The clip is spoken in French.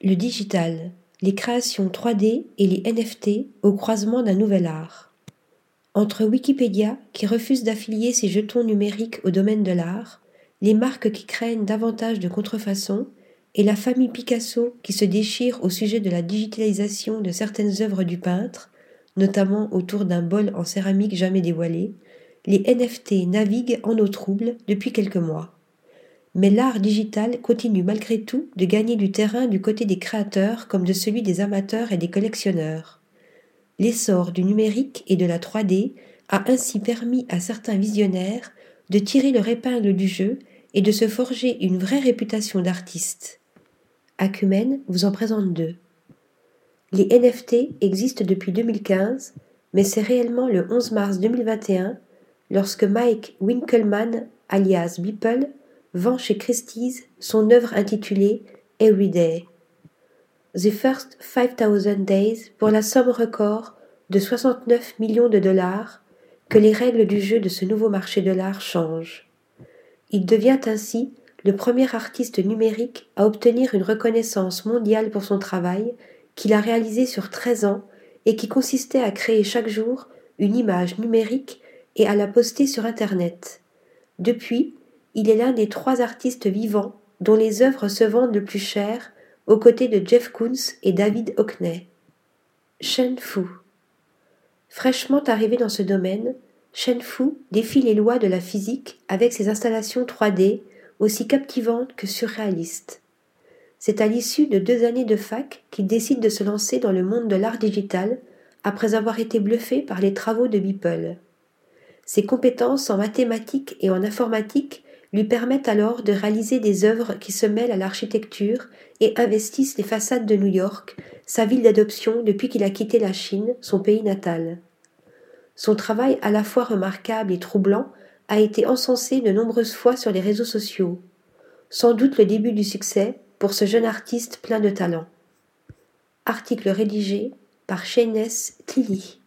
Le digital, les créations 3D et les NFT au croisement d'un nouvel art. Entre Wikipédia, qui refuse d'affilier ses jetons numériques au domaine de l'art, les marques qui craignent davantage de contrefaçons, et la famille Picasso qui se déchire au sujet de la digitalisation de certaines œuvres du peintre, notamment autour d'un bol en céramique jamais dévoilé, les NFT naviguent en eau trouble depuis quelques mois. Mais l'art digital continue malgré tout de gagner du terrain du côté des créateurs comme de celui des amateurs et des collectionneurs. L'essor du numérique et de la 3D a ainsi permis à certains visionnaires de tirer leur épingle du jeu et de se forger une vraie réputation d'artiste. Acumen vous en présente deux. Les NFT existent depuis 2015, mais c'est réellement le 11 mars 2021, lorsque Mike Winkelmann, alias Beeple, vend chez Christie's son œuvre intitulée Everyday. The First 5000 Days pour la somme record de 69 millions de dollars que les règles du jeu de ce nouveau marché de l'art changent. Il devient ainsi le premier artiste numérique à obtenir une reconnaissance mondiale pour son travail qu'il a réalisé sur 13 ans et qui consistait à créer chaque jour une image numérique et à la poster sur Internet. Depuis, il est l'un des trois artistes vivants dont les œuvres se vendent le plus cher aux côtés de Jeff Koons et David Hockney. Shen Fu. Fraîchement arrivé dans ce domaine, Shen Fu défie les lois de la physique avec ses installations 3D aussi captivantes que surréalistes. C'est à l'issue de deux années de fac qu'il décide de se lancer dans le monde de l'art digital après avoir été bluffé par les travaux de Beeple. Ses compétences en mathématiques et en informatique lui permettent alors de réaliser des œuvres qui se mêlent à l'architecture et investissent les façades de New York, sa ville d'adoption depuis qu'il a quitté la Chine, son pays natal. Son travail à la fois remarquable et troublant a été encensé de nombreuses fois sur les réseaux sociaux. Sans doute le début du succès, pour ce jeune artiste plein de talent. Article rédigé par Shayness Tilly.